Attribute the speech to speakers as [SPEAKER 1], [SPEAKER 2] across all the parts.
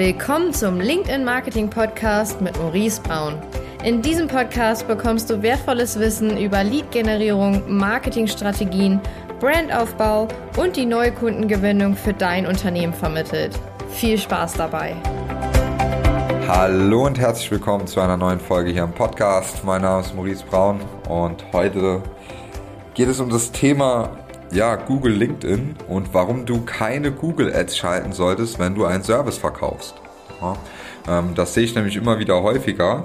[SPEAKER 1] Willkommen zum LinkedIn Marketing Podcast mit Maurice Braun. In diesem Podcast bekommst du wertvolles Wissen über Lead-Generierung, Marketingstrategien, Brandaufbau und die neue Kundengewinnung für dein Unternehmen vermittelt. Viel Spaß dabei!
[SPEAKER 2] Hallo und herzlich willkommen zu einer neuen Folge hier im Podcast. Mein Name ist Maurice Braun und heute geht es um das Thema ja, Google LinkedIn und warum du keine Google Ads schalten solltest, wenn du einen Service verkaufst. Ja, ähm, das sehe ich nämlich immer wieder häufiger,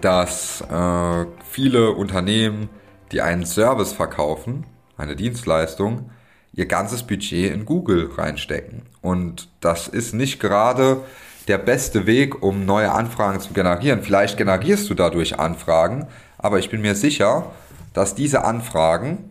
[SPEAKER 2] dass äh, viele Unternehmen, die einen Service verkaufen, eine Dienstleistung, ihr ganzes Budget in Google reinstecken. Und das ist nicht gerade der beste Weg, um neue Anfragen zu generieren. Vielleicht generierst du dadurch Anfragen, aber ich bin mir sicher, dass diese Anfragen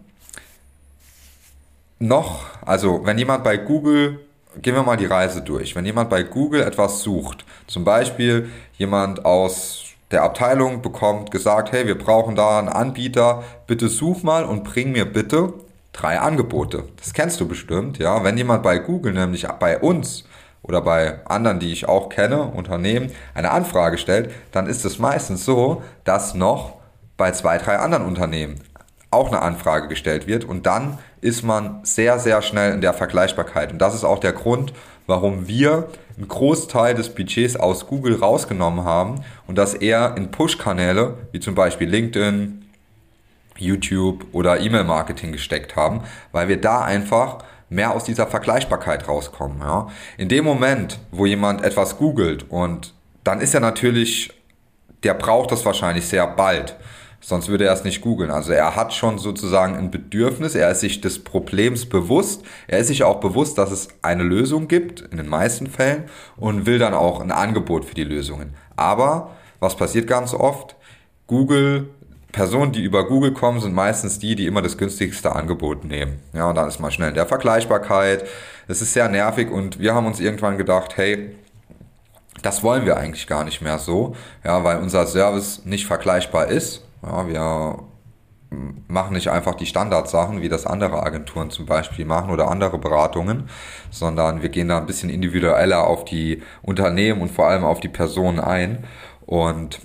[SPEAKER 2] noch, also wenn jemand bei Google, gehen wir mal die Reise durch, wenn jemand bei Google etwas sucht, zum Beispiel jemand aus der Abteilung bekommt gesagt, hey, wir brauchen da einen Anbieter, bitte such mal und bring mir bitte drei Angebote. Das kennst du bestimmt, ja. Wenn jemand bei Google, nämlich bei uns oder bei anderen, die ich auch kenne, Unternehmen, eine Anfrage stellt, dann ist es meistens so, dass noch bei zwei, drei anderen Unternehmen auch eine Anfrage gestellt wird und dann ist man sehr, sehr schnell in der Vergleichbarkeit. Und das ist auch der Grund, warum wir einen Großteil des Budgets aus Google rausgenommen haben und das eher in Push-Kanäle, wie zum Beispiel LinkedIn, YouTube oder E-Mail-Marketing gesteckt haben, weil wir da einfach mehr aus dieser Vergleichbarkeit rauskommen. Ja. In dem Moment, wo jemand etwas googelt und dann ist er natürlich, der braucht das wahrscheinlich sehr bald. Sonst würde er es nicht googeln. Also er hat schon sozusagen ein Bedürfnis, er ist sich des Problems bewusst, er ist sich auch bewusst, dass es eine Lösung gibt, in den meisten Fällen, und will dann auch ein Angebot für die Lösungen. Aber was passiert ganz oft? Google, Personen, die über Google kommen, sind meistens die, die immer das günstigste Angebot nehmen. Ja, und dann ist man schnell in der Vergleichbarkeit. Es ist sehr nervig und wir haben uns irgendwann gedacht, hey, das wollen wir eigentlich gar nicht mehr so, ja, weil unser Service nicht vergleichbar ist ja, wir machen nicht einfach die Standardsachen, wie das andere Agenturen zum Beispiel machen oder andere Beratungen, sondern wir gehen da ein bisschen individueller auf die Unternehmen und vor allem auf die Personen ein. Und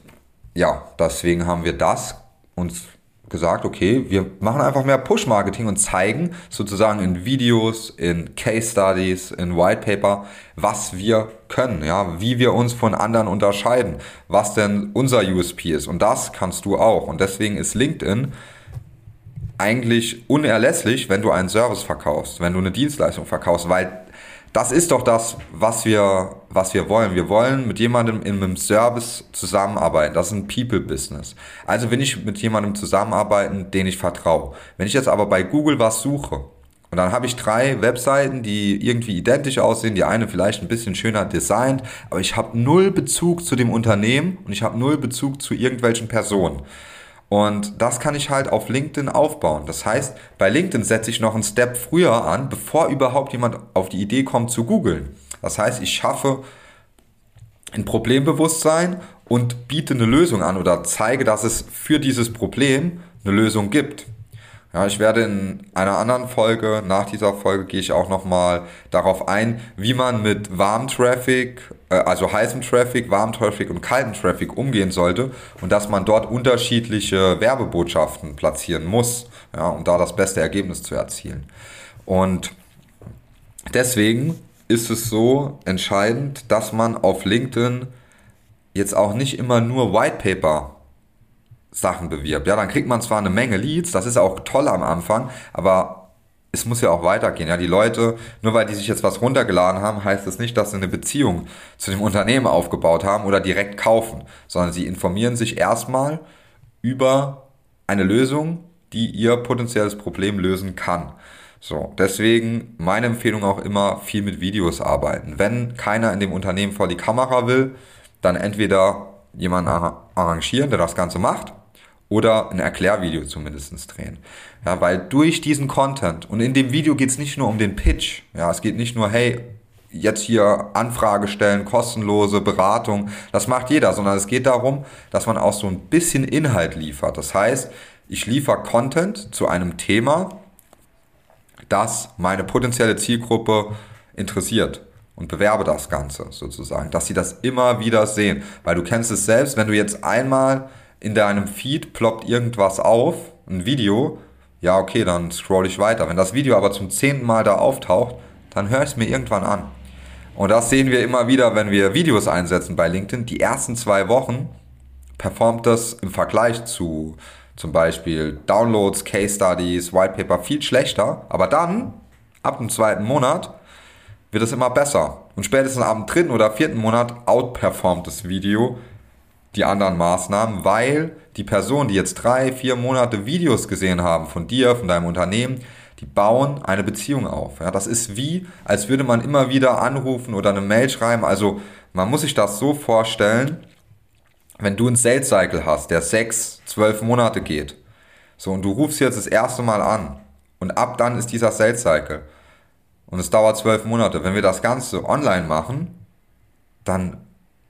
[SPEAKER 2] ja, deswegen haben wir das uns gesagt, okay, wir machen einfach mehr Push-Marketing und zeigen sozusagen in Videos, in Case Studies, in White Paper, was wir können, ja, wie wir uns von anderen unterscheiden, was denn unser USP ist. Und das kannst du auch. Und deswegen ist LinkedIn eigentlich unerlässlich, wenn du einen Service verkaufst, wenn du eine Dienstleistung verkaufst, weil das ist doch das, was wir, was wir wollen. Wir wollen mit jemandem in einem Service zusammenarbeiten. Das ist ein People-Business. Also will ich mit jemandem zusammenarbeiten, den ich vertraue. Wenn ich jetzt aber bei Google was suche und dann habe ich drei Webseiten, die irgendwie identisch aussehen, die eine vielleicht ein bisschen schöner designt, aber ich habe null Bezug zu dem Unternehmen und ich habe null Bezug zu irgendwelchen Personen. Und das kann ich halt auf LinkedIn aufbauen. Das heißt, bei LinkedIn setze ich noch einen Step früher an, bevor überhaupt jemand auf die Idee kommt zu googeln. Das heißt, ich schaffe ein Problembewusstsein und biete eine Lösung an oder zeige, dass es für dieses Problem eine Lösung gibt. Ja, ich werde in einer anderen Folge, nach dieser Folge gehe ich auch nochmal darauf ein, wie man mit warmem Traffic, äh, also heißem Traffic, warmem Traffic und kaltem Traffic umgehen sollte und dass man dort unterschiedliche Werbebotschaften platzieren muss, ja, um da das beste Ergebnis zu erzielen. Und deswegen ist es so entscheidend, dass man auf LinkedIn jetzt auch nicht immer nur White Paper Sachen bewirbt. Ja, dann kriegt man zwar eine Menge Leads, das ist auch toll am Anfang, aber es muss ja auch weitergehen. Ja, die Leute, nur weil die sich jetzt was runtergeladen haben, heißt das nicht, dass sie eine Beziehung zu dem Unternehmen aufgebaut haben oder direkt kaufen, sondern sie informieren sich erstmal über eine Lösung, die ihr potenzielles Problem lösen kann. So, deswegen meine Empfehlung auch immer viel mit Videos arbeiten. Wenn keiner in dem Unternehmen vor die Kamera will, dann entweder jemanden arrangieren, der das Ganze macht, oder ein Erklärvideo zumindest drehen. Ja, weil durch diesen Content und in dem Video geht es nicht nur um den Pitch, ja, es geht nicht nur, hey, jetzt hier Anfrage stellen, kostenlose Beratung, das macht jeder, sondern es geht darum, dass man auch so ein bisschen Inhalt liefert. Das heißt, ich liefere Content zu einem Thema, das meine potenzielle Zielgruppe interessiert. und bewerbe das Ganze sozusagen, dass sie das immer wieder sehen. Weil du kennst es selbst, wenn du jetzt einmal in deinem Feed ploppt irgendwas auf, ein Video, ja okay, dann scroll ich weiter. Wenn das Video aber zum zehnten Mal da auftaucht, dann höre ich es mir irgendwann an. Und das sehen wir immer wieder, wenn wir Videos einsetzen bei LinkedIn. Die ersten zwei Wochen performt das im Vergleich zu zum Beispiel Downloads, Case Studies, White Paper viel schlechter. Aber dann, ab dem zweiten Monat, wird es immer besser. Und spätestens ab dem dritten oder vierten Monat outperformt das Video die anderen Maßnahmen, weil die Personen, die jetzt drei, vier Monate Videos gesehen haben von dir, von deinem Unternehmen, die bauen eine Beziehung auf. Ja, das ist wie, als würde man immer wieder anrufen oder eine Mail schreiben. Also man muss sich das so vorstellen, wenn du einen Sales Cycle hast, der sechs, zwölf Monate geht, so und du rufst jetzt das erste Mal an und ab dann ist dieser Sales Cycle und es dauert zwölf Monate. Wenn wir das Ganze online machen, dann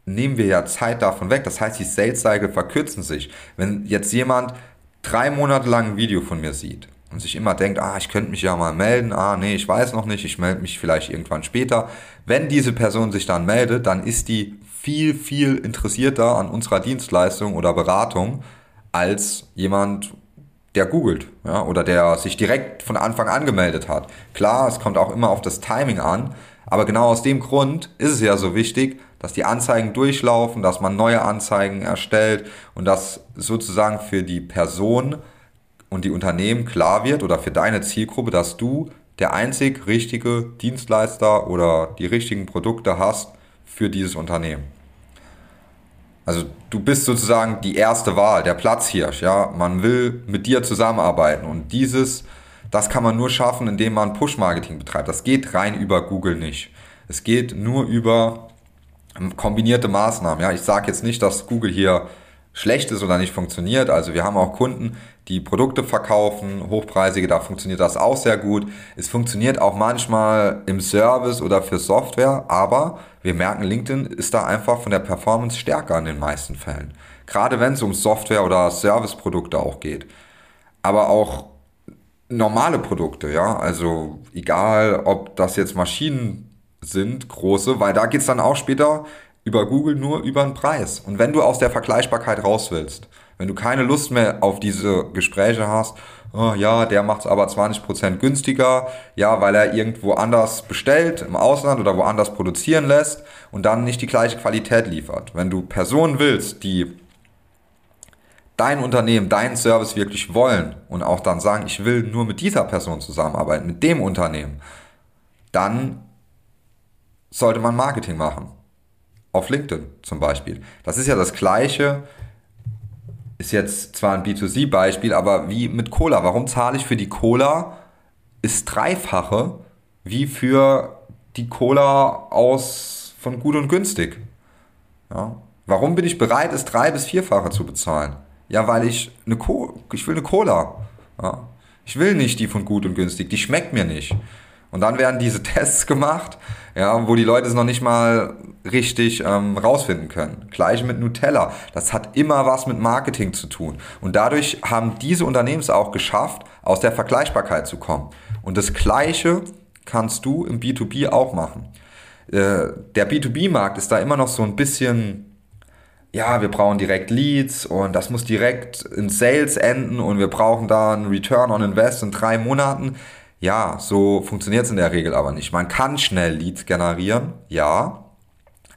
[SPEAKER 2] nehmen wir ja Zeit davon weg. Das heißt, die Sales Cycle verkürzen sich. Wenn jetzt jemand drei Monate lang ein Video von mir sieht und sich immer denkt, ah, ich könnte mich ja mal melden, ah, nee, ich weiß noch nicht, ich melde mich vielleicht irgendwann später. Wenn diese Person sich dann meldet, dann ist die viel, viel interessierter an unserer Dienstleistung oder Beratung als jemand, der googelt ja, oder der sich direkt von Anfang an gemeldet hat. Klar, es kommt auch immer auf das Timing an, aber genau aus dem Grund ist es ja so wichtig, dass die Anzeigen durchlaufen, dass man neue Anzeigen erstellt und dass sozusagen für die Person und die Unternehmen klar wird oder für deine Zielgruppe, dass du der einzig richtige Dienstleister oder die richtigen Produkte hast für dieses Unternehmen. Also du bist sozusagen die erste Wahl, der Platzhirsch, ja. Man will mit dir zusammenarbeiten und dieses, das kann man nur schaffen, indem man Push-Marketing betreibt. Das geht rein über Google nicht. Es geht nur über kombinierte Maßnahmen. Ja, ich sage jetzt nicht, dass Google hier schlecht ist oder nicht funktioniert. Also wir haben auch Kunden, die Produkte verkaufen, hochpreisige, da funktioniert das auch sehr gut. Es funktioniert auch manchmal im Service oder für Software, aber wir merken, LinkedIn ist da einfach von der Performance stärker in den meisten Fällen. Gerade wenn es um Software oder Serviceprodukte auch geht. Aber auch normale Produkte, ja, also egal, ob das jetzt Maschinen sind, große, weil da geht's dann auch später über Google nur über den Preis. Und wenn du aus der Vergleichbarkeit raus willst, wenn du keine Lust mehr auf diese Gespräche hast, oh, ja, der macht es aber 20% günstiger, ja, weil er irgendwo anders bestellt, im Ausland oder woanders produzieren lässt und dann nicht die gleiche Qualität liefert. Wenn du Personen willst, die dein Unternehmen, deinen Service wirklich wollen und auch dann sagen, ich will nur mit dieser Person zusammenarbeiten, mit dem Unternehmen, dann sollte man Marketing machen. Auf LinkedIn zum Beispiel. Das ist ja das gleiche, ist jetzt zwar ein B2C-Beispiel, aber wie mit Cola. Warum zahle ich für die Cola ist dreifache wie für die Cola aus von gut und günstig. Ja. Warum bin ich bereit, es drei bis vierfache zu bezahlen? Ja, weil ich eine Co ich will eine Cola. Ja. Ich will nicht die von gut und günstig, die schmeckt mir nicht. Und dann werden diese Tests gemacht, ja, wo die Leute es noch nicht mal richtig ähm, rausfinden können. Gleich mit Nutella. Das hat immer was mit Marketing zu tun. Und dadurch haben diese Unternehmen es auch geschafft, aus der Vergleichbarkeit zu kommen. Und das Gleiche kannst du im B2B auch machen. Äh, der B2B-Markt ist da immer noch so ein bisschen ja, wir brauchen direkt Leads und das muss direkt in Sales enden und wir brauchen da einen Return on Invest in drei Monaten. Ja, so funktioniert es in der Regel aber nicht. Man kann schnell Leads generieren, ja,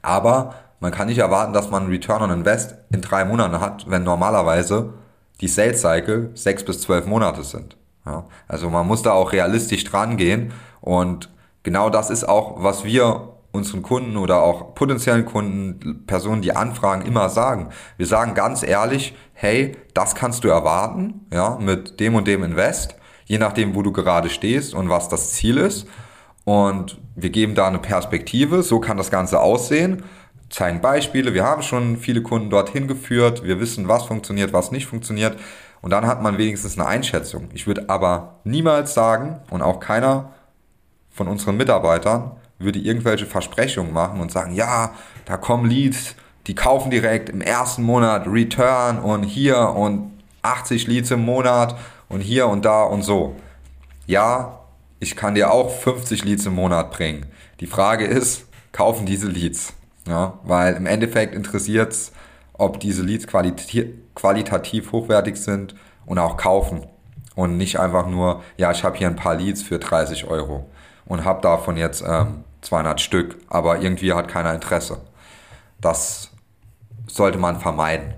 [SPEAKER 2] aber man kann nicht erwarten, dass man Return on Invest in drei Monaten hat, wenn normalerweise die Sales Cycle sechs bis zwölf Monate sind. Ja, also man muss da auch realistisch dran gehen und genau das ist auch, was wir unseren Kunden oder auch potenziellen Kunden, Personen, die anfragen, immer sagen. Wir sagen ganz ehrlich, hey, das kannst du erwarten, ja, mit dem und dem Invest je nachdem, wo du gerade stehst und was das Ziel ist. Und wir geben da eine Perspektive, so kann das Ganze aussehen, zeigen Beispiele, wir haben schon viele Kunden dorthin geführt, wir wissen, was funktioniert, was nicht funktioniert. Und dann hat man wenigstens eine Einschätzung. Ich würde aber niemals sagen, und auch keiner von unseren Mitarbeitern würde irgendwelche Versprechungen machen und sagen, ja, da kommen Leads, die kaufen direkt im ersten Monat Return und hier und 80 Leads im Monat und hier und da und so. Ja, ich kann dir auch 50 Leads im Monat bringen. Die Frage ist, kaufen diese Leads. Ja, weil im Endeffekt interessiert es, ob diese Leads qualitativ, qualitativ hochwertig sind und auch kaufen. Und nicht einfach nur, ja, ich habe hier ein paar Leads für 30 Euro und habe davon jetzt ähm, 200 Stück, aber irgendwie hat keiner Interesse. Das sollte man vermeiden.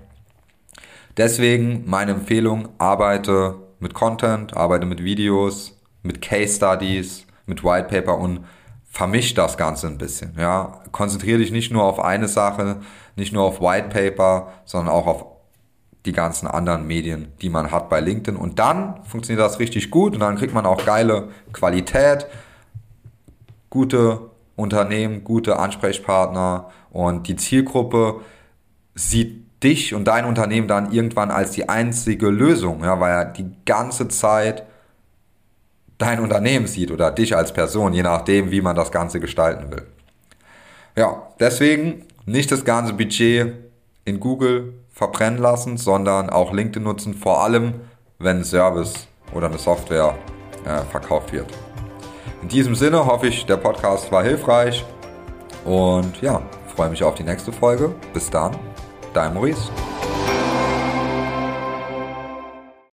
[SPEAKER 2] Deswegen meine Empfehlung, arbeite mit Content, arbeite mit Videos, mit Case Studies, mit White Paper und vermisch das Ganze ein bisschen. Ja, konzentriere dich nicht nur auf eine Sache, nicht nur auf White Paper, sondern auch auf die ganzen anderen Medien, die man hat bei LinkedIn. Und dann funktioniert das richtig gut und dann kriegt man auch geile Qualität, gute Unternehmen, gute Ansprechpartner und die Zielgruppe sieht dich und dein Unternehmen dann irgendwann als die einzige Lösung, ja, weil er die ganze Zeit dein Unternehmen sieht oder dich als Person, je nachdem, wie man das Ganze gestalten will. Ja, deswegen nicht das ganze Budget in Google verbrennen lassen, sondern auch LinkedIn nutzen, vor allem wenn ein Service oder eine Software äh, verkauft wird. In diesem Sinne hoffe ich, der Podcast war hilfreich und ja, freue mich auf die nächste Folge. Bis dann, dein Maurice.